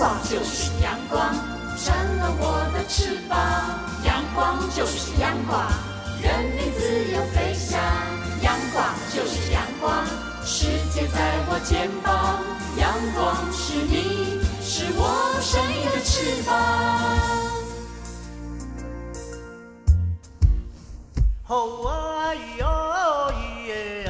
光就是阳光，扇了我的翅膀。阳光就是阳光，任你自由飞翔。阳光就是阳光，世界在我肩膀。阳光是你，是我生命的翅膀。好啊咿哟咿耶，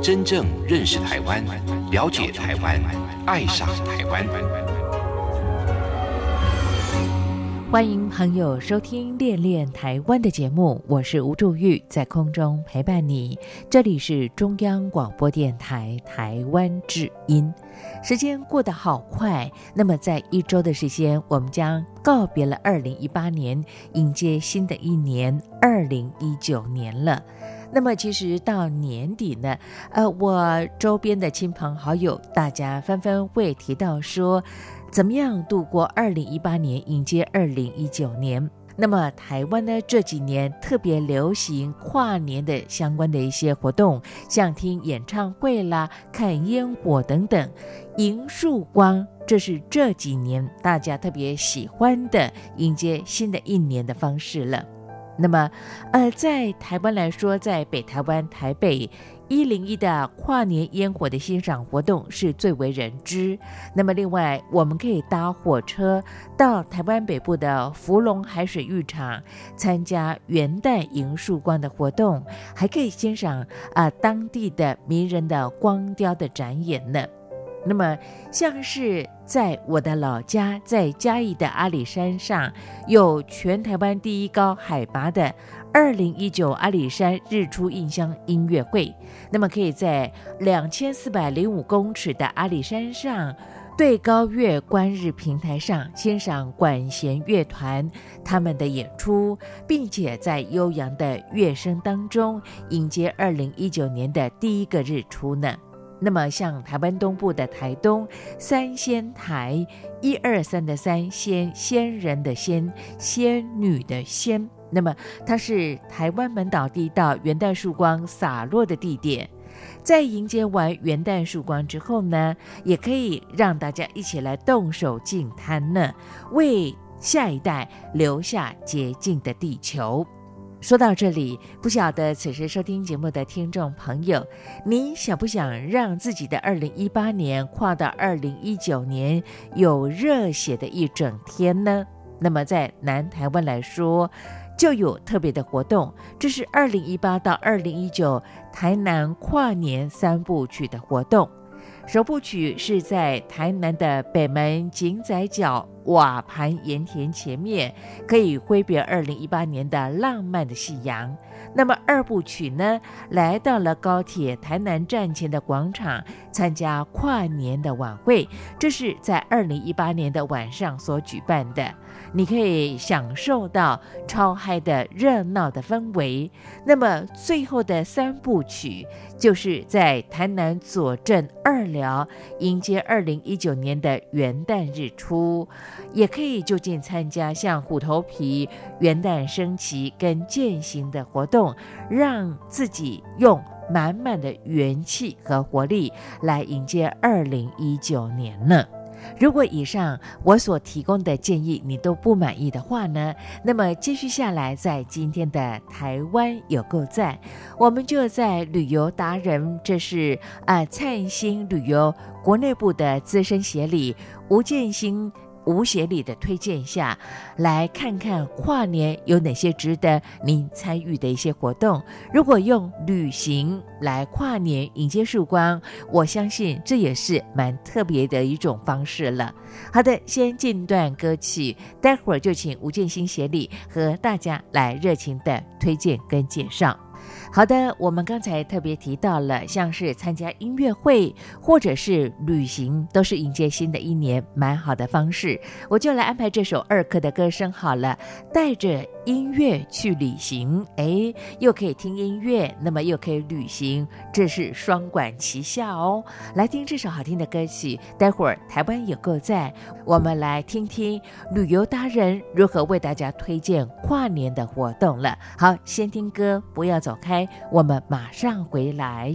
真正认识台湾，了解台湾，爱上台湾。欢迎朋友收听《恋恋台湾》的节目，我是吴祝玉，在空中陪伴你。这里是中央广播电台台湾之音。时间过得好快，那么在一周的时间，我们将告别了二零一八年，迎接新的一年二零一九年了。那么其实到年底呢，呃，我周边的亲朋好友，大家纷纷会提到说。怎么样度过二零一八年，迎接二零一九年？那么台湾呢？这几年特别流行跨年的相关的一些活动，像听演唱会啦、看烟火等等，迎曙光，这是这几年大家特别喜欢的迎接新的一年的方式了。那么，呃，在台湾来说，在北台湾台北。一零一的跨年烟火的欣赏活动是最为人知。那么，另外我们可以搭火车到台湾北部的福隆海水浴场参加元旦迎曙光的活动，还可以欣赏啊当地的迷人的光雕的展演呢。那么，像是在我的老家，在嘉义的阿里山上，有全台湾第一高海拔的。二零一九阿里山日出印象音乐会，那么可以在两千四百零五公尺的阿里山上，对高月观日平台上欣赏管弦乐团他们的演出，并且在悠扬的乐声当中迎接二零一九年的第一个日出呢。那么像台湾东部的台东三仙台，一二三的三仙，仙人的仙，仙女的仙。那么，它是台湾本岛第一道元旦曙光洒落的地点。在迎接完元旦曙光之后呢，也可以让大家一起来动手净滩呢，为下一代留下洁净的地球。说到这里，不晓得此时收听节目的听众朋友，你想不想让自己的二零一八年跨到二零一九年有热血的一整天呢？那么在南台湾来说，就有特别的活动，这是二零一八到二零一九台南跨年三部曲的活动。首部曲是在台南的北门井仔角瓦盘盐田前面，可以挥别二零一八年的浪漫的夕阳。那么二部曲呢，来到了高铁台南站前的广场参加跨年的晚会，这是在二零一八年的晚上所举办的。你可以享受到超嗨的热闹的氛围。那么最后的三部曲，就是在台南左镇二寮迎接二零一九年的元旦日出，也可以就近参加像虎头皮元旦升旗跟践行的活动，让自己用满满的元气和活力来迎接二零一九年呢。如果以上我所提供的建议你都不满意的话呢，那么继续下来，在今天的台湾有够赞，我们就在旅游达人，这是啊灿星旅游国内部的资深协理吴建新。吴协理的推荐下，来看看跨年有哪些值得您参与的一些活动。如果用旅行来跨年迎接曙光，我相信这也是蛮特别的一种方式了。好的，先进段歌曲，待会儿就请吴建新协理和大家来热情的推荐跟介绍。好的，我们刚才特别提到了，像是参加音乐会或者是旅行，都是迎接新的一年蛮好的方式。我就来安排这首二课的歌声好了，带着音乐去旅行，哎，又可以听音乐，那么又可以旅行，这是双管齐下哦。来听这首好听的歌曲，待会儿台湾有够赞，我们来听听旅游达人如何为大家推荐跨年的活动了。好，先听歌，不要走开。我们马上回来。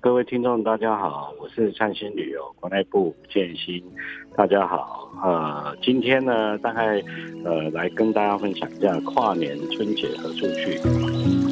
各位听众，大家好，我是灿星旅游国内部建新，大家好。呃，今天呢，大概呃来跟大家分享一下跨年春节何处去。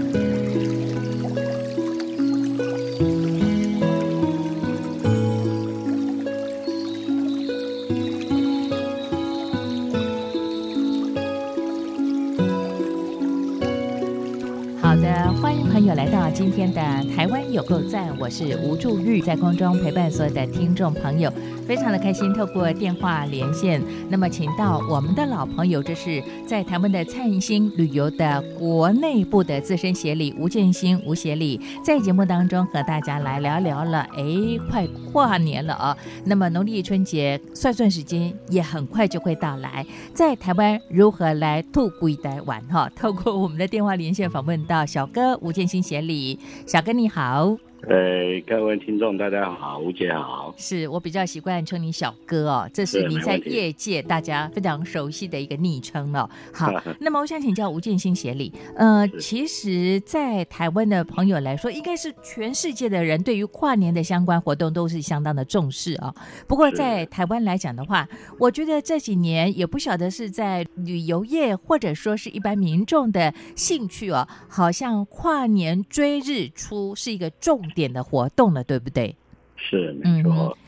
友来到今天的台湾有够赞，我是吴祝玉，在空中陪伴所有的听众朋友，非常的开心，透过电话连线，那么请到我们的老朋友，这是在台湾的灿星旅游的国内部的资深协理吴建新吴协理，在节目当中和大家来聊聊了，哎，快跨年了啊，那么农历春节算算时间也很快就会到来，在台湾如何来兔归台玩哈？透过我们的电话连线访问到小哥吴建新协理，小哥你好。呃，各位听众大家好，吴姐好。是我比较习惯称你小哥哦，这是你在业界大家非常熟悉的一个昵称了。好，那么我想请教吴建新协理，呃，其实，在台湾的朋友来说，应该是全世界的人对于跨年的相关活动都是相当的重视啊、不过在台湾来讲的话，我觉得这几年也不晓得是在旅游业或者说是一般民众的兴趣哦，好像跨年追日出是一个重点的活动了，对不对？是没嗯错。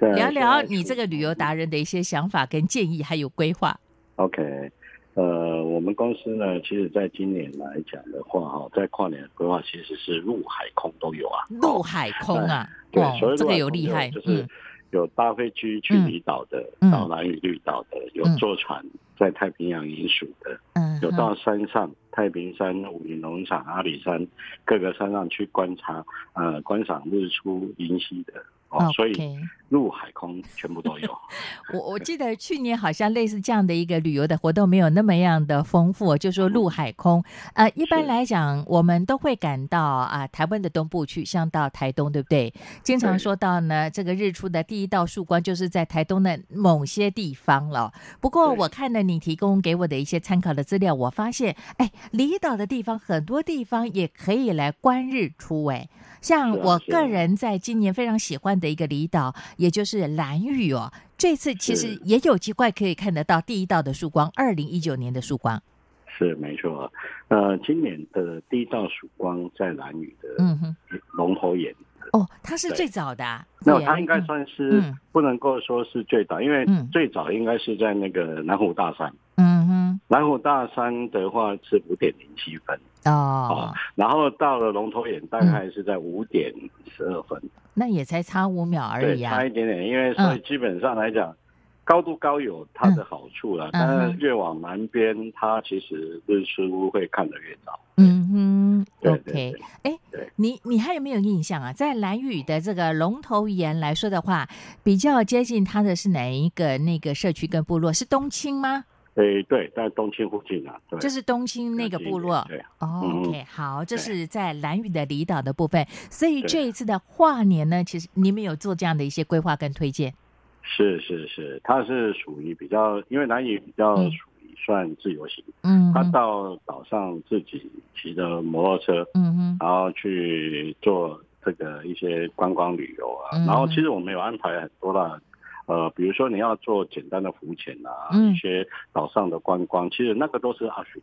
在聊聊你这个旅游达人的一些想法、跟建议，还有规划。OK，呃，我们公司呢，其实在今年来讲的话，哈，在跨年规划其实是陆海空都有啊。陆海空啊，对，这个有厉害，就是嗯有大飞机去嗯。离岛的，嗯。到蓝屿绿岛的，有嗯。坐船在太平洋银属的，嗯，有到山上太平山、武林农场、阿里山各个山上去观察，呃，观赏日出云溪的。哦，所以陆海空全部都有。我我记得去年好像类似这样的一个旅游的活动没有那么样的丰富，就说陆海空。呃，一般来讲，我们都会赶到啊台湾的东部去，像到台东，对不对？经常说到呢，这个日出的第一道曙光就是在台东的某些地方了。不过我看了你提供给我的一些参考的资料，我发现，哎，离岛的地方很多地方也可以来观日出，哎。像我个人在今年非常喜欢的一个离岛，也就是蓝屿哦，这次其实也有机会可以看得到第一道的曙光，二零一九年的曙光。是没错，呃，今年的第一道曙光在蓝屿的龙头岩，哦，它是最早的、啊，那它应该嗯。算是嗯不能够说是最早，因为嗯。最早应该是在那个南湖大山。嗯哼，南湖大山的话是五点零七分哦，然后到了龙头眼大概是在五点十二分，那也才差五秒而，已啊差。一点点。因为所以基本上来讲，高度高有它的好处啦，嗯但嗯是越往南边，它其实日出会看得越早。嗯哼，OK 对。对哎，你你还有没有印象啊？在蓝屿的这个龙头岩来说的话，比较接近它的是哪一个那个社区跟部落？是东青吗？诶，对，在东青附近啊，对，就是东青那个部落。对，，OK，好，这是在蓝屿的离岛的部分。所以这一次的跨年呢，其实你们有做这样的一些规划跟推荐。是是是，它是属于比较，因为蓝屿比较嗯属于算自由行，嗯他，到岛上自己骑着摩托车，嗯哼，然后去做这个一些观光旅游啊。嗯然后其实我们有安排很多啦，呃，比如说你要做简单的浮潜啊，嗯一些岛上的观光，其实那个都是阿巡。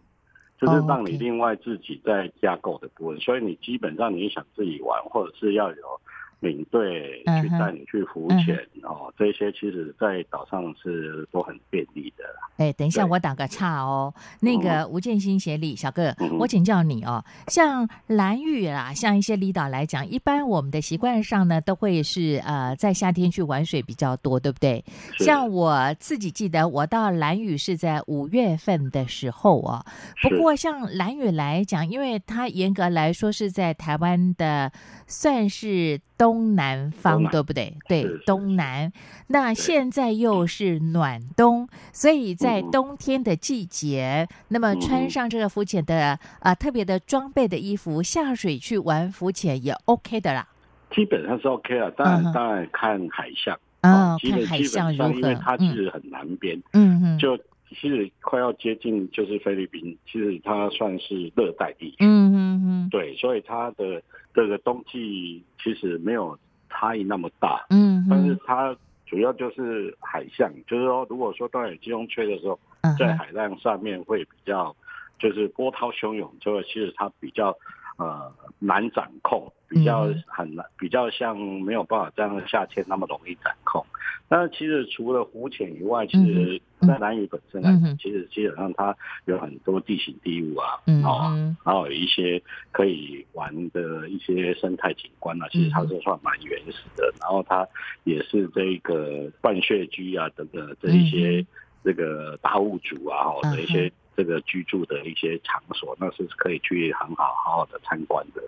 就是哦让你另外自己在架构的部分，所以你基本上你想自己玩，或者是要有领队去带你去浮潜哦，这些其实在岛上是都很便利的啦。哎，等一下，我打个岔哦。那个吴建新协理小哥，嗯我请教你哦，像蓝屿啦，像一些离岛来讲，一般我们的习惯上呢，都会是呃在夏天去玩水比较多，对不对？像我自己记得，我到蓝屿是在五月份的时候哦。不是过像蓝屿来讲，因为它严格来说是在台湾的算是东南方，对不对？对是是，东南。那现在又是暖冬，所以在嗯冬天的季节，那么穿嗯上这个浮潜的啊、呃特别的装备的衣服，下水去玩浮潜也 OK 的啦。基本上是 OK 了，当然、嗯当然看海象。哦，基本看海基本上，象如何因为它其嗯。实很南边，嗯嗯，就其实快要接近就是菲律宾，其实它算是热带地区，嗯嗯嗯。对，所以它的这个冬季其实没有差异那么大，嗯但是嗯它主要就是海象，就是说如果说当有季风吹的时候，在海浪上面会比较就是波涛汹涌，就会其实它比较呃难掌控，比较嗯。很难，比较像没有办法这样夏天那么容易掌控。那其实除了浮潜以外，其实嗯在南屿本身来讲，嗯其实基本上它有很多地形地物啊，嗯哦，嗯然后有一些可以玩的一些生态景观啊，其实它是算蛮原始的。然后它也是这个半穴居啊等等这一些这个大物主啊，哦嗯的一些这个居住的一些场所，那是可以去很好好好的参观的。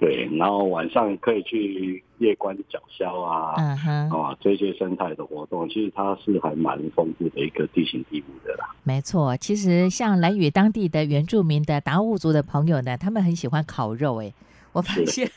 对，然后晚上可以去夜观角鸮啊。嗯哼，啊，这些生态的活动，其实它是还蛮丰富的一个地形地物的啦。没错。其实像蓝屿当地的原住民的达悟族的朋友呢，他们很喜欢烤肉，哎。我发现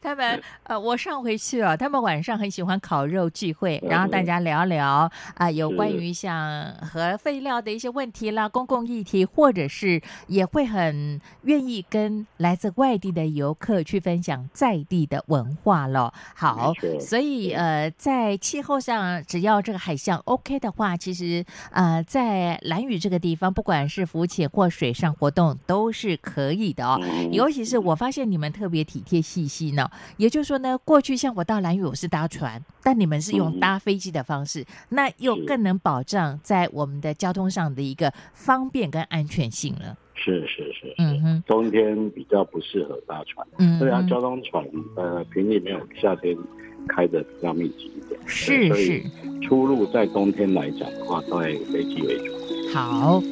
他们呃，我上回去哦，他们晚上很喜欢烤肉聚会，嗯然后大家聊聊啊、有关于像核废料的一些问题啦、公共议题，或者是也会很愿意跟来自外地的游客去分享在地的文化了。好所以呃，在气候上，只要这个海象 OK 的话，其实呃，在蓝屿这个地方，不管是浮潜或水上活动，都是可以的哦。嗯尤其是我发现你们特别体贴细心呢，也就是说呢，过去像我到蓝屿我是搭船，但你们是用嗯。搭飞机的方式，那又更能保障在我们的交通上的一个方便跟安全性了。是是是是，嗯哼，冬天比较不适合搭船，嗯对啊，交通船呃频率没有夏天开的比较密集一点，是是，出入在冬天来讲的话，都以飞机为主。好。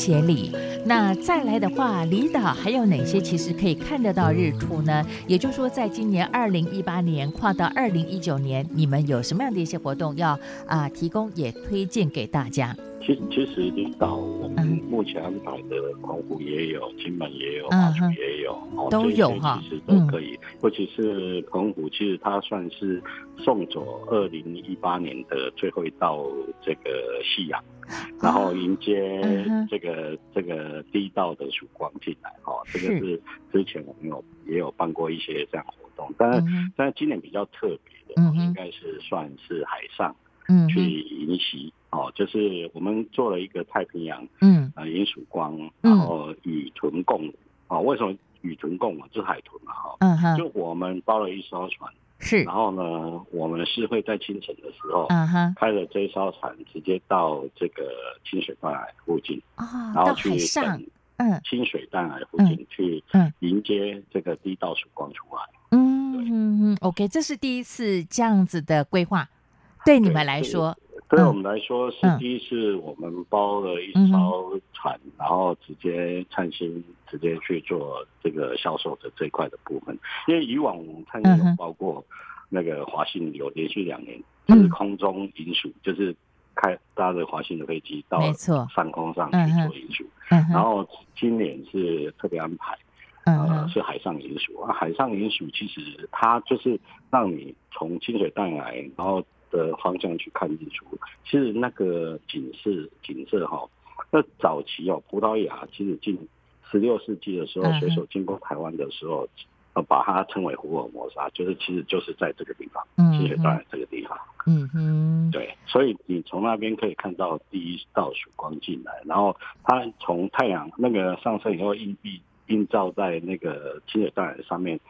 协理。那再来的话，离岛还有哪些其实可以看得到日出呢？也就是说，在今年二零一八年跨到二零一九年，你们有什么样的一些活动要啊、提供也推荐给大家？其其实离岛我们嗯。目前安排的澎湖也有，金门也有，嗯马祖也有，哦都有哈。其实都可以。尤其是澎湖，其实它算是送走二零一八年的最后一道这个夕阳，然后迎接这个这个第一道的曙光进来。哦，这个是。是之前我们有也有办过一些这样活动，但是、嗯但是今年比较特别的，嗯应该是算是海上。去迎袭哦，就是我们做了一个太平洋嗯呃银曙光，嗯然后与豚共舞哦。为什么与豚共舞？就是海豚嘛哈、嗯哼，就我们包了一艘船，是然后呢，我们是会在清晨的时候。嗯哼开了这艘船，直接到这个清水断崖附近，啊，然后去上等嗯清水断崖附近去嗯迎接这个第一道曙光出来。嗯嗯嗯，OK，这是第一次这样子的规划，对你们来说，对嗯。我们来说是嗯。第一次，我们包了一嗯艘船，然后直接灿星直接去做这个销售的这一块的部分。因为以往我们灿星有包括那个华信有连续两年嗯。就是空中银属，就是开搭着华信的飞机到上空上去做银属。嗯然后今年是特别安排，呃，是海上银属啊。海上银属其实它就是让你从清水淡来，然后的方向去看日出，其实那个景色景色哈，那早期哦，葡萄牙其实进十六世纪的时候，水手经过台湾的时候。呃，把它称为福尔摩沙，就是其实就是在这个地方，清水断这个地方。嗯哼，对，所以你从那边可以看到第一道曙光进来，然后它从太阳那个上升以后，映映映照在那个清水断上面，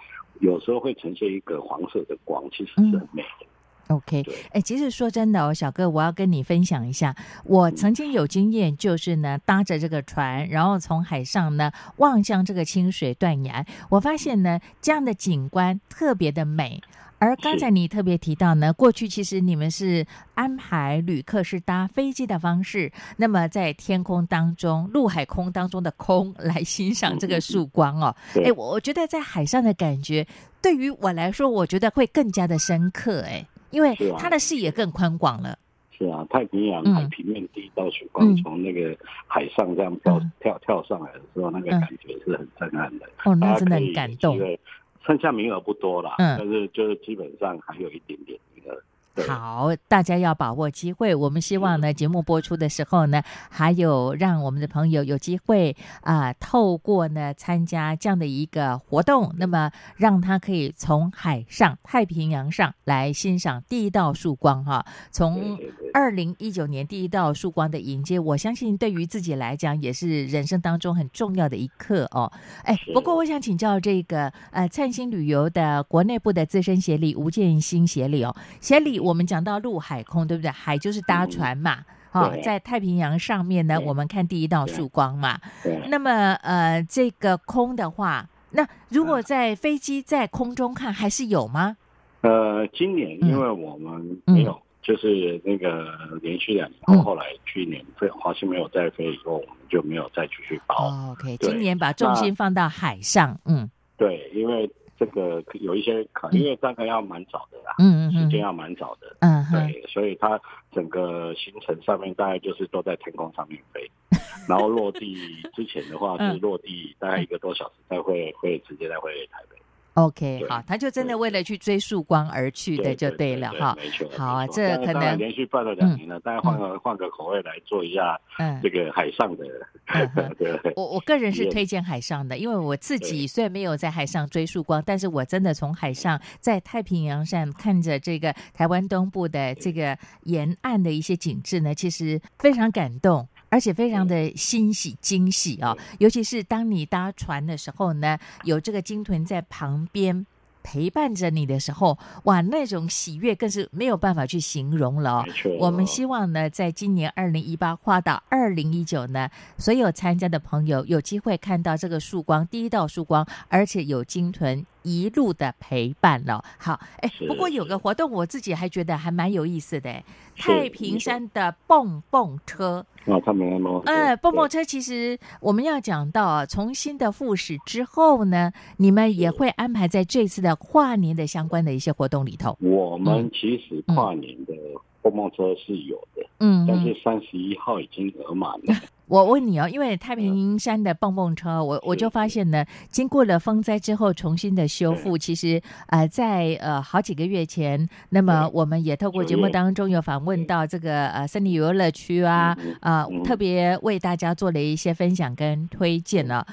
有时候会呈现一个黄色的光，其实是很美的。OK，哎，其实说真的哦，小哥，我要跟你分享一下，我曾经有经验，就是呢，搭着这个船，然后从海上呢望向这个清水断崖，我发现呢，这样的景观特别的美。而刚才你特别提到呢，过去其实你们是安排旅客是搭飞机的方式，那么在天空当中、陆海空当中的空 来欣赏这个曙光哦。哎，我我觉得在海上的感觉，对于我来说，我觉得会更加的深刻。哎。因为它的视野更宽广了。是啊，太平洋海平面第一道曙光从那个海上这样跳跳跳上来的时候，那个感觉是很震撼的。哦，那真的很感动。剩下名额不多了，但是就是基本上还有一点点名额。好，大家要把握机会。我们希望呢，节目播出的时候呢，还有让我们的朋友有机会啊，透过呢参加这样的一个活动，那么让他可以从海上太平洋上来欣赏第一道曙光哈。从二零一九年第一道曙光的迎接，我相信对于自己来讲也是人生当中很重要的一刻哦。哎，不过我想请教这个呃灿星旅游的国内部的资深协理吴建新协理哦，协理。我们讲到陆海空，对不对？海就是搭船嘛，哦，在太平洋上面呢，我们看第一道曙光嘛。那么，呃，这个空的话，那如果在飞机在空中看，还是有吗？呃，今年因为我们没有，就是那个连续两年，后来去年飞华西没有再飞以后，我们就没有再继续包。OK，今年把重心放到海上，嗯，对，因为。这个有一些考，因为大概要蛮早的啦，嗯嗯时间要蛮早的，嗯，对，所以它整个行程上面大概就是都在天空上面飞，然后落地之前的话是落地大概一个多小时再会会直接再回台北。OK，好，他就真的为了去追曙光而去的，就对了哈。没错，好，这可能连续办了两年了，大家换个换个口味来做一下，嗯，这个海上的。对，我我个人是推荐海上的，因为我自己虽然没有在海上追曙光，但是我真的从海上在太平洋上看着这个台湾东部的这个沿岸的一些景致呢，其实非常感动。而且非常的欣喜惊喜哦，尤其是当你搭船的时候呢，有这个鲸豚在旁边陪伴着你的时候，哇，那种喜悦更是没有办法去形容了。我们希望呢，在今年二零一八跨到二零一九呢，所有参加的朋友有机会看到这个曙光，第一道曙光，而且有鲸豚。一路的陪伴了，好，哎，不过有个活动，我自己还觉得还蛮有意思的，太平山的蹦蹦车。啊，他们吗？呃，蹦蹦车其实我们要讲到啊，从新的复始之后呢，你们也会安排在这次的跨年的相关的一些活动里头。我们其实跨年的蹦蹦车是有的，嗯，但是三十一号已经额满了。我问你哦，因为太平山的蹦蹦车，我我就发现呢，经过了风灾之后重新的修复，其实呃，在呃好几个月前，那么我们也透过节目当中有访问到这个呃森林游乐区啊，啊，特别为大家做了一些分享跟推荐了。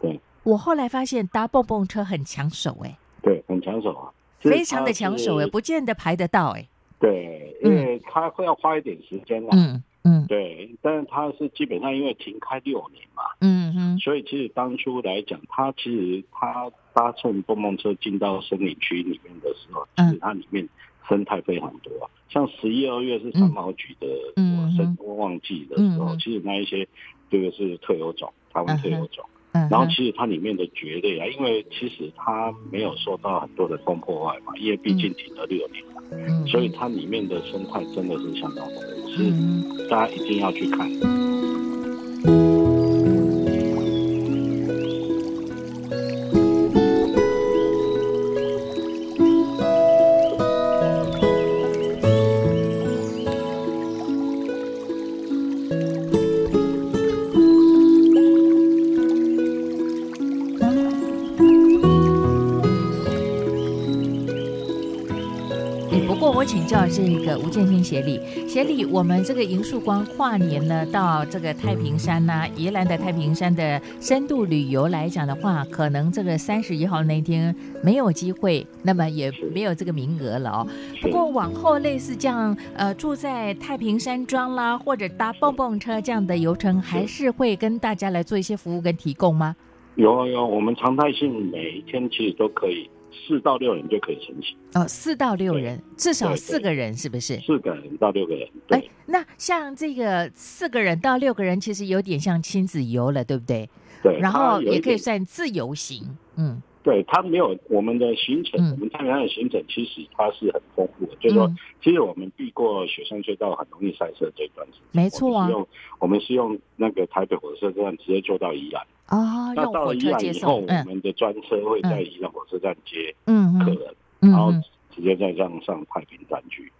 对，我后来发现搭蹦蹦车很抢手哎，对，很抢手啊，非常的抢手哎，不见得排得到哎。对，因为他会要花一点时间啦。嗯。嗯，对，但是它是基本上因为停开六年嘛，嗯嗯，所以其实当初来讲，它其实它搭乘蹦蹦车进到森林区里面的时候，其实它里面生态非常多啊，像十一二月是三毛菊的生旺季的时候，其实那一些这个是特有种，台湾特有种。然后其实它里面的蕨类啊，因为其实它没有受到很多的风破坏嘛，因为毕竟停了六年嘛，所以它里面的生态真的是相当丰富，是大家一定要去看。这个吴建新协理，协理，我们这个银树光跨年呢，到这个太平山呐，宜兰的太平山的深度旅游来讲的话，可能这个三十一号那天没有机会，那么也没有这个名额了哦。不过往后类似这样，呃，住在太平山庄啦，或者搭蹦蹦车这样的游程，还是会跟大家来做一些服务跟提供吗？有有，我们常态性每一天其实都可以。四到六人就可以申请哦，四到六人，至少四个人是不是？四个人到六个人。哎，那像这个四个人到六个人，其实有点像亲子游了，对不对？对。然后也可以算自由行，嗯。对他没有我们的行程，我们太平山的行程其实它是很丰富的，就是说，其实我们避过雪山隧道很容易塞车这段没错啊。用我们是用那个台北火车站直接坐到宜兰。哦，那到了宜兰以后，我们的专车会在宜兰火车站接客人，然后直接再这样上太平山去。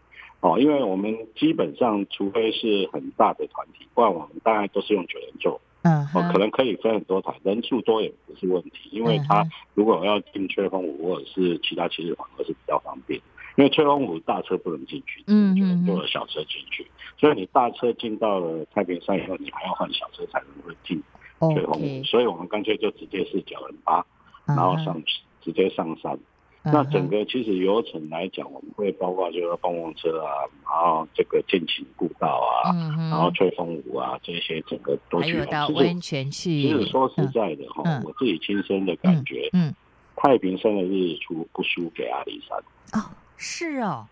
哦，因为我们基本上除非是很大的团体，不然我们大概都是用九人座。嗯，哦，可能可以分很多台，人数多也不是问题，因为他如果要进翠峰湖或者是其他七日反而是比较方便，因为翠峰湖大车不能进去，嗯嗯，坐小车进去，所以你大车进到了太平山以后，你还要换小车才能会进。最后，所以我们干脆就直接是九人八，然后上直接上山。那整个其实流程来讲，我们会包括就是蹦蹦车啊，然后这个剑琴步道啊，然后吹风舞啊这些，整个都去。还有到温泉去。其实说实在的哈，我自己亲身的感觉，嗯，太平山的日出不输给阿里山。哦，是哦，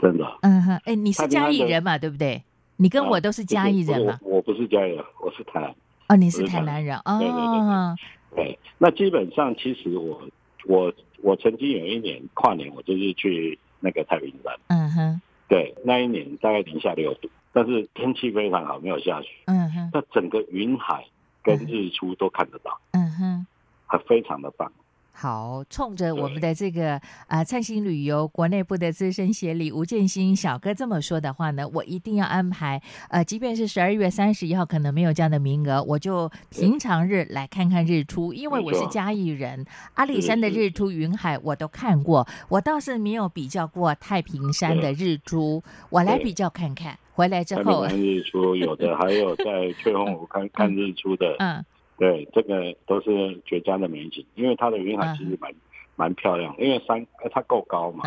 真的。嗯哼，哎，你是嘉义人嘛？对不对？你跟我都是嘉义人嘛？我不是嘉义人，我是台南。哦，你是台南人哦。对对对对。那基本上，其实我我我曾经有一年跨年，我就是去那个太平山。嗯哼。对，那一年大概零下六度，但是天气非常好，没有下雪。嗯哼。那整个云海跟日出都看得到。嗯哼。还非常的棒。好，冲着我们的这个啊灿星旅游国内部的资深协理吴建新小哥这么说的话呢，我一定要安排。呃，即便是十二月三十一号可能没有这样的名额，我就平常日来看看日出，因为我是嘉义人，阿里山的日出云海我都看过，我倒是没有比较过太平山的日出，我来比较看看。回来之后，看日出有的还有在翠峰湖看看日出的，嗯。对，这个都是绝佳的美景，因为它的云海其实蛮蛮漂亮，因为山它够高嘛，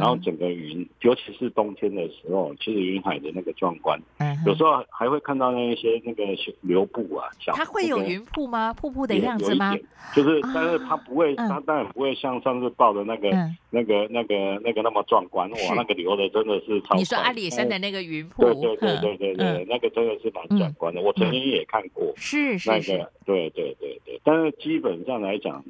然后整个云，尤其是冬天的时候，其实云海的那个壮观，有时候还会看到那一些那个流布啊，小它会有云瀑吗？瀑布的样子吗？就是，但是它不会，它当然不会像上次报的那个、那个、那个、那个那么壮观。哇，那个流的真的是超。你说阿里山的那个云瀑？对对对对对对，那个真的是蛮壮观的。我曾经也看过，是是是，对对对对，但是基本上来讲。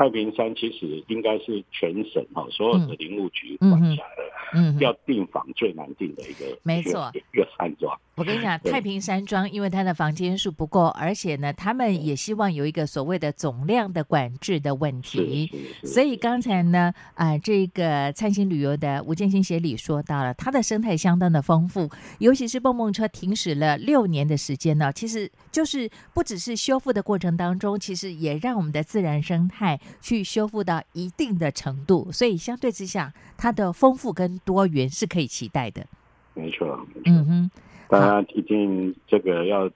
太平山其实应该是全省哈所有的林务局管辖的，嗯要订房最难订的一个，没错，一个山庄。我跟你讲，太平山庄因为它的房间数不够，而且呢，他们也希望有一个所谓的总量的管制的问题。所以刚才呢，啊，这个灿星旅游的吴建新协理说到了，它的生态相当的丰富，尤其是蹦蹦车停驶了六年的时间呢，其实就是不只是修复的过程当中，其实也让我们的自然生态。去修复到一定的程度，所以相对之下，它的丰富跟多元是可以期待的。没错，嗯哼，大家一定这个要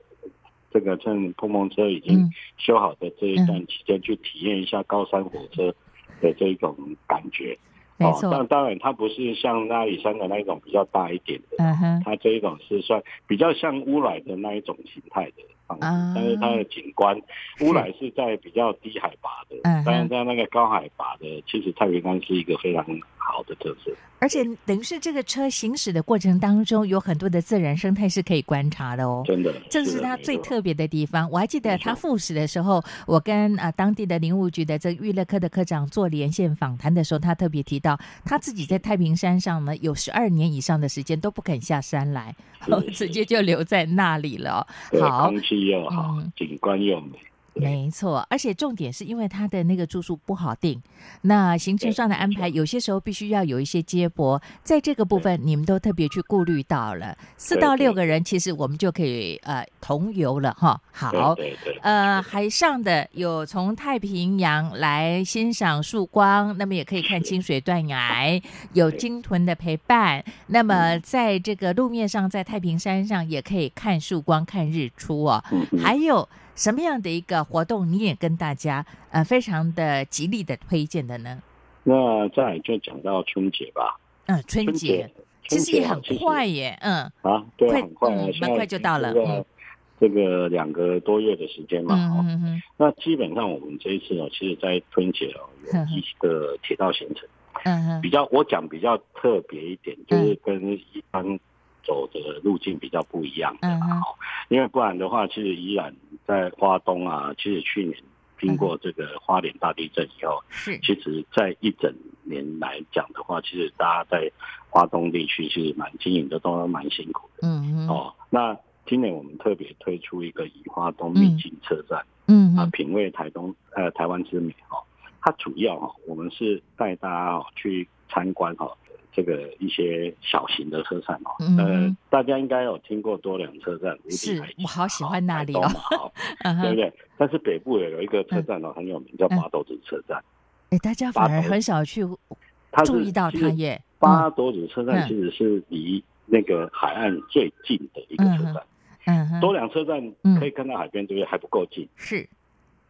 这个趁碰碰车已经修好的这一段期间，去体验一下高山火车的这一种感觉。没错，但当然它不是像阿里山的那一种比较大一点的，嗯哼，它这一种是算比较像乌来的那一种形态的。啊，但是它的景观，乌来是在比较低海拔的，嗯，但是在那个高海拔的，其实太平山是一个非常好的特色。而且等于是这个车行驶的过程当中，有很多的自然生态是可以观察的哦。真的，这是它最特别的地方。我还记得他复驶的时候，我跟啊当地的林务局的这个娱乐科的科长做连线访谈的时候，他特别提到，他自己在太平山上呢有十二年以上的时间都不肯下山来，直接就留在那里了。好。又好，景观又美。没错，而且重点是因为他的那个住宿不好定，那行程上的安排有些时候必须要有一些接驳，在这个部分你们都特别去顾虑到了。四到六个人，其实我们就可以呃同游了哈。好，呃，海上的有从太平洋来欣赏曙光，那么也可以看清水断崖，有鲸豚的陪伴。那么在这个路面上，在太平山上也可以看曙光、看日出哦。还有。什么样的一个活动，你也跟大家呃非常的极力的推荐的呢？那再就讲到春节吧。嗯，春节其实也很快耶，嗯啊，对，很快，很快就到了。这个两个多月的时间嘛，嗯嗯那基本上我们这一次呢，其实，在春节哦，有一个铁道行程，嗯比较我讲比较特别一点，就是跟一般。走的路径比较不一样的嘛，因为不然的话，其实依然在花东啊。其实去年经过这个花莲大地震以后，是，其实在一整年来讲的话，其实大家在花东地区其实蛮经营的都蛮辛苦的。嗯嗯。哦，那今年我们特别推出一个以花东秘境车站，嗯啊，品味台东呃台湾之美哈。它主要哈，我们是带大家去参观哈。这个一些小型的车站哦，呃，大家应该有听过多良车站，是我好喜欢那里哦，对不对？但是北部也有一个车站哦，很有名，叫八斗子车站。哎，大家反而很少去注意到它耶。八斗子车站其实是离那个海岸最近的一个车站。嗯，多良车站可以看到海边，对不对？还不够近。是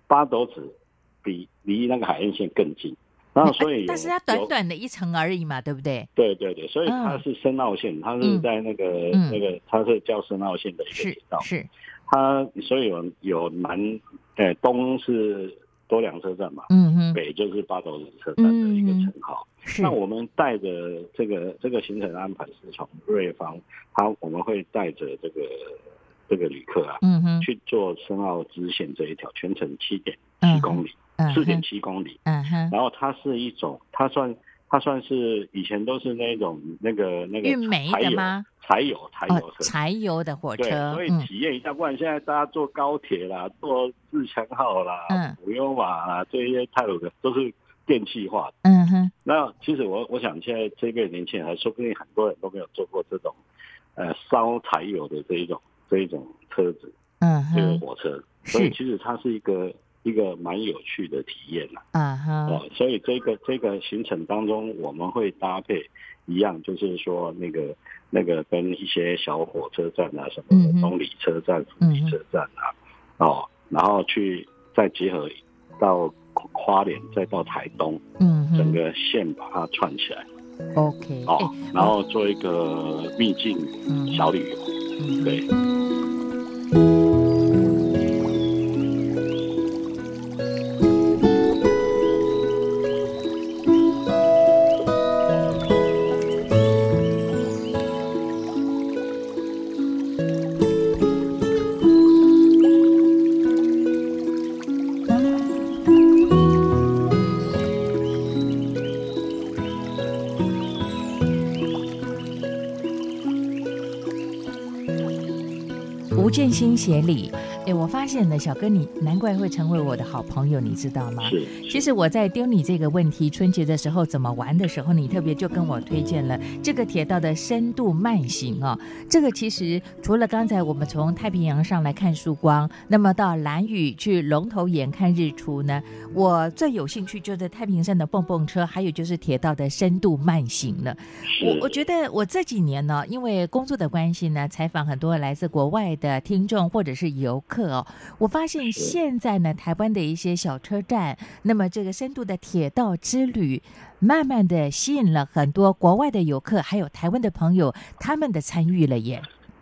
八斗子比离那个海岸线更近。然后，所以，但是它短短的一层而已嘛，对不对？对对对，所以它是深澳线，它是在那个那个，它是叫深澳线的一个铁道。是它，所以有有南，呃，东是多良车站嘛，嗯嗯，北就是八斗子车站的一个称号。那我们带着这个这个行程安排是从瑞芳，它我们会带着这个这个旅客啊，嗯哼，去做深澳支线这一条，全程七点七公里。四点七公里，嗯哼，然后它是一种，它算它算是以前都是那种那个那个运煤的吗？柴油柴油车。柴油的火车，所以体验一下。不然现在大家坐高铁啦，坐自强号啦，嗯，普悠玛啦，这些泰鲁的都是电气化的，嗯哼。那其实我我想现在这辈年轻人，还说不定很多人都没有坐过这种，呃，烧柴油的这一种这一种车子，嗯，这个火车，所以其实它是一个。一个蛮有趣的体验呐，啊哈，哦，所以这个这个行程当中，我们会搭配一样，就是说那个那个跟一些小火车站啊，什么东里车站、福里车站啊，哦，然后去再结合到花莲，再到台东，嗯，整个线把它串起来，OK，哦，然后做一个秘境小旅游，对。节礼，发现呢，小哥你难怪会成为我的好朋友，你知道吗？是。其实我在丢你这个问题，春节的时候怎么玩的时候，你特别就跟我推荐了这个铁道的深度慢行哦。这个其实除了刚才我们从太平洋上来看曙光，那么到蓝屿去龙头岩看日出呢，我最有兴趣就是太平山的蹦蹦车，还有就是铁道的深度慢行了。我我觉得我这几年呢，因为工作的关系呢，采访很多来自国外的。听众或者是游客哦，我发现现在呢，台湾的一些小车站，那么这个深度的铁道之旅，慢慢的吸引了很多国外的游客，还有台湾的朋友，他们的参与了耶。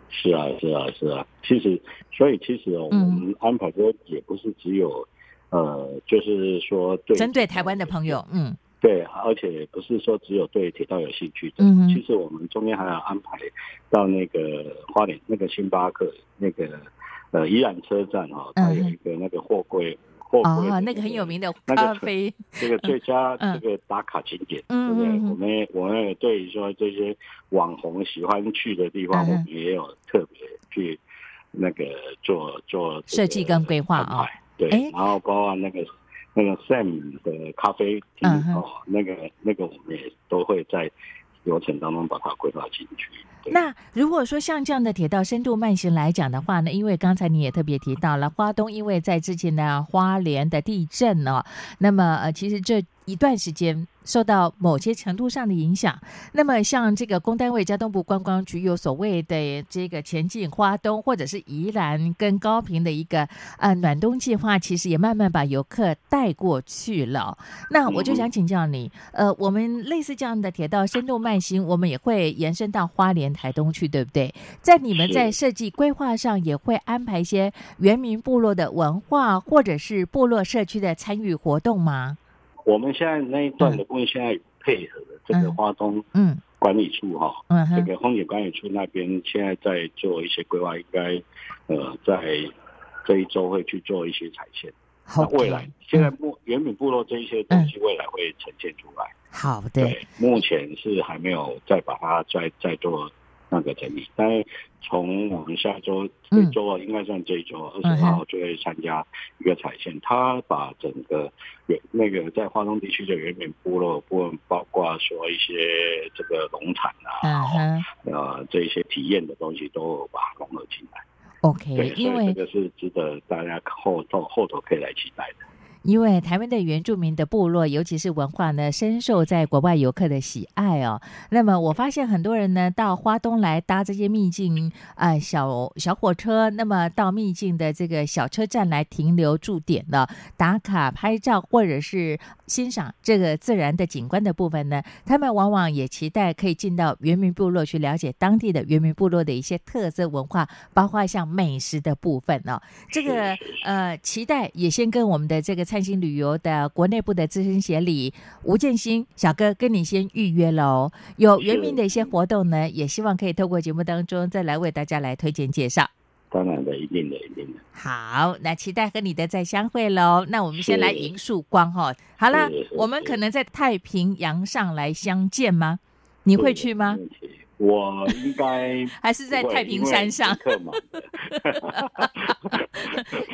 是啊，是啊，是啊。其实，所以其实我们安排的也不是只有，呃，就是说对针对台湾的朋友，嗯。对，而且不是说只有对铁道有兴趣的，嗯，其实我们中间还要安排到那个花莲那个星巴克那个呃宜兰车站哈，它有一个那个货柜货柜那个很有名的咖啡，这个最佳这个打卡景点，对不对？我们我们也对说这些网红喜欢去的地方，我们也有特别去那个做做设计跟规划啊。对，然后包括那个那个 Sam 的咖啡厅哦，那个那个我们也都会在流程当中把它规划进去。那如果说像这样的铁道深度慢行来讲的话呢，因为刚才你也特别提到了花东，因为在之前的花莲的地震呢，那么呃，其实这一段时间。受到某些程度上的影响，那么像这个公单位交通部观光局有所谓的这个前进花东或者是宜兰跟高平的一个呃暖冬计划，其实也慢慢把游客带过去了。那我就想请教你，呃，我们类似这样的铁道深度慢行，我们也会延伸到花莲、台东去，对不对？在你们在设计规划上，也会安排一些原民部落的文化或者是部落社区的参与活动吗？我们现在那一段的部分，现在配合的这个花东嗯管理处哈，嗯这个风景管理处那边现在在做一些规划，应该呃在这一周会去做一些彩线。好，未来现在部原本部落这一些东西，未来会呈现出来。好的，对，目前是还没有再把它再再做。那个整理，但是从我们下周这周啊，应该算这一周二十号就会参加一个彩线。他把整个原那个在华东地区的原民部落部分，包括说一些这个农产啊，呃，这一些体验的东西都把它融合进来。OK，因为这个是值得大家后头后头可以来期待的。因为台湾的原住民的部落，尤其是文化呢，深受在国外游客的喜爱哦。那么我发现很多人呢，到花东来搭这些秘境啊小小火车，那么到秘境的这个小车站来停留驻点呢打卡拍照，或者是欣赏这个自然的景观的部分呢，他们往往也期待可以进到原民部落去了解当地的原民部落的一些特色文化，包括像美食的部分哦。这个呃，期待也先跟我们的这个。灿星旅游的国内部的资深协理吴建新小哥跟你先预约喽，有原名的一些活动呢，也希望可以透过节目当中再来为大家来推荐介绍。当然的，一定。好，那期待和你的再相会喽。那我们先来迎曙光哈。好了，我们可能在太平洋上来相见吗？你会去吗？我应该还是在太平山上，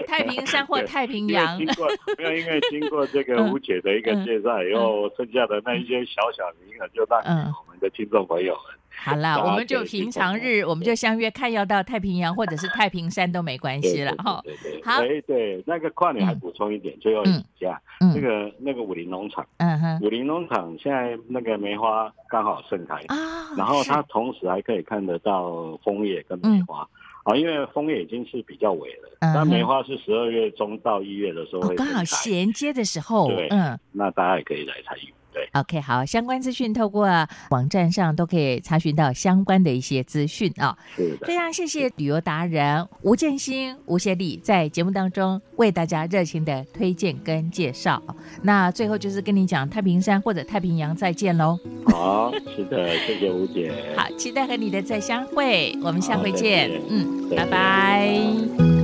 太平山或 太平洋。经过没有？因为经过这个吴姐的一个介绍以后，剩下的那一些小小名额就让我们的听众朋友们。好了，我们就平常日，我们就相约看要到太平洋或者是太平山都没关系了哈。好，哎对，那个跨年还补充一点，最后一下，那个那个武林农场，嗯哼，武林农场现在那个梅花刚好盛开啊，然后它同时还可以看得到枫叶跟梅花，啊，因为枫叶已经是比较尾了，但梅花是十二月中到一月的时候会刚好衔接的时候，对，嗯，那大家也可以来参与。对，OK，好，相关资讯透过网站上都可以查询到相关的一些资讯啊。是的，非常谢谢旅游达人吴建新、吴协理在节目当中为大家热情的推荐跟介绍。那最后就是跟你讲太平山或者太平洋再见喽。好，是的，谢谢吴姐。好，期待和你的再相会，我们下回见。嗯，拜拜。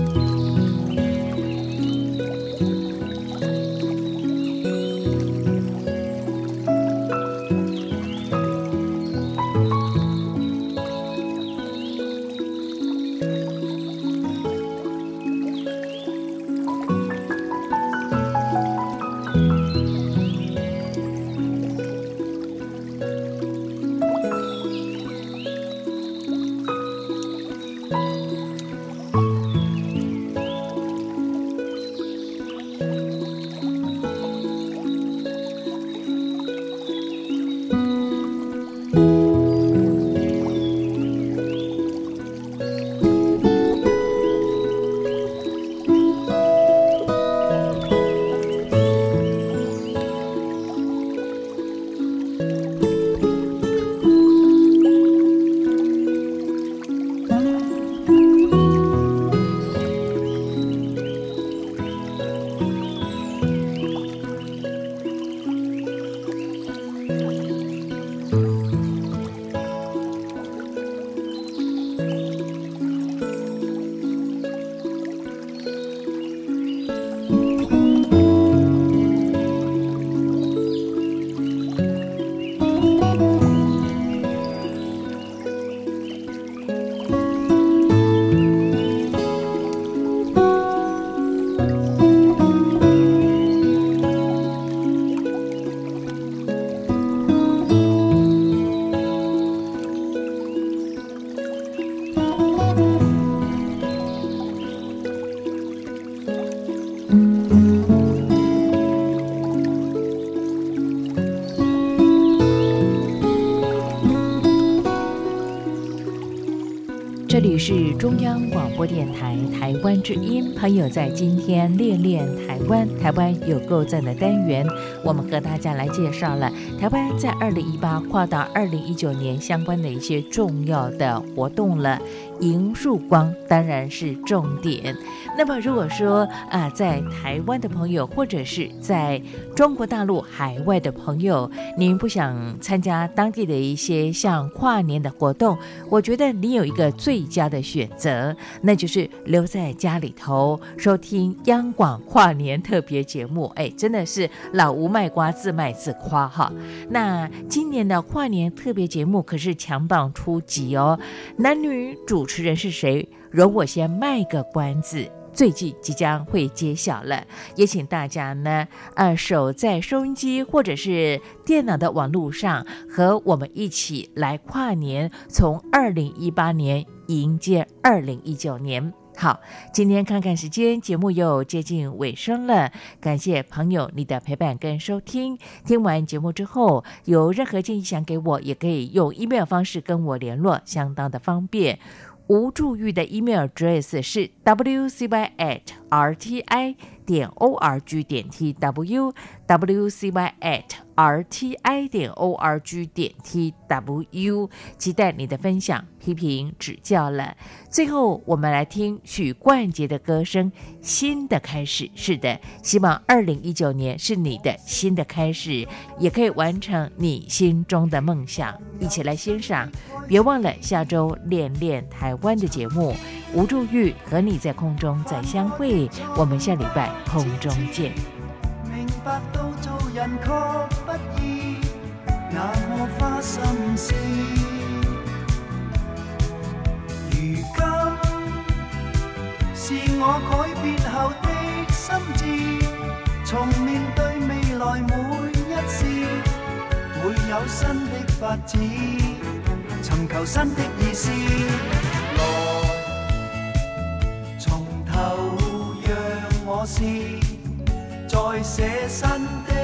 中央广播电台台湾之音，朋友在今天练练台湾，台湾有够赞的单元，我们和大家来介绍了台湾在二零一八跨到二零一九年相关的一些重要的活动了。迎曙光当然是重点。那么，如果说啊，在台湾的朋友，或者是在中国大陆海外的朋友，您不想参加当地的一些像跨年的活动，我觉得你有一个最佳的选择，那就是留在家里头收听央广跨年特别节目。哎，真的是老吴卖瓜自卖自夸哈。那今年的跨年特别节目可是强榜出击哦，男女。主持人是谁？容我先卖个关子，最近即将会揭晓了，也请大家呢，呃，守在收音机或者是电脑的网络上，和我们一起来跨年，从二零一八年迎接二零一九年。好，今天看看时间，节目又接近尾声了。感谢朋友你的陪伴跟收听。听完节目之后，有任何建议想给我，也可以用 email 方式跟我联络，相当的方便。无助玉的 email address 是 wcy at rti 点 org 点 tw wcy at rti 点 org 点 tw，期待你的分享、批评、指教了。最后，我们来听许冠杰的歌声，《新的开始》。是的，希望二零一九年是你的新的开始，也可以完成你心中的梦想。一起来欣赏，别忘了下周练练台湾的节目。吴祝玉和你在空中再相会，我们下礼拜空中见。白道做人確不易，那么花心思。如今是我改變後的心智，從面對未來每一事，會有新的發展，尋求新的意思。來，從頭讓我試，再寫新的。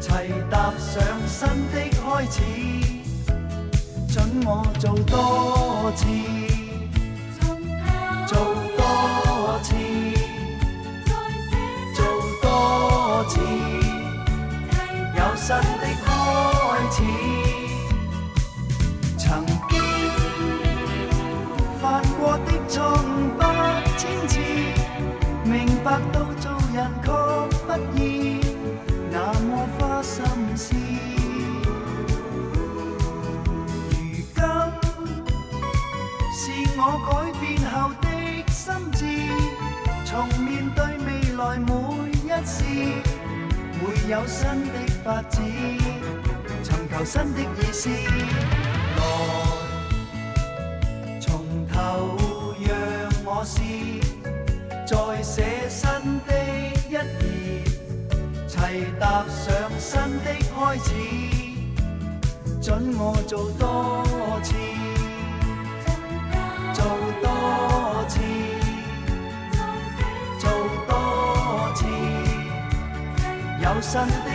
齊踏上新的開始，准我做多次，做多次，做多次，有新有新的發展，尋求新的意思。來，從頭讓我试，再寫新的一頁，齊踏上。新的開始，准我做多次，做多次，有新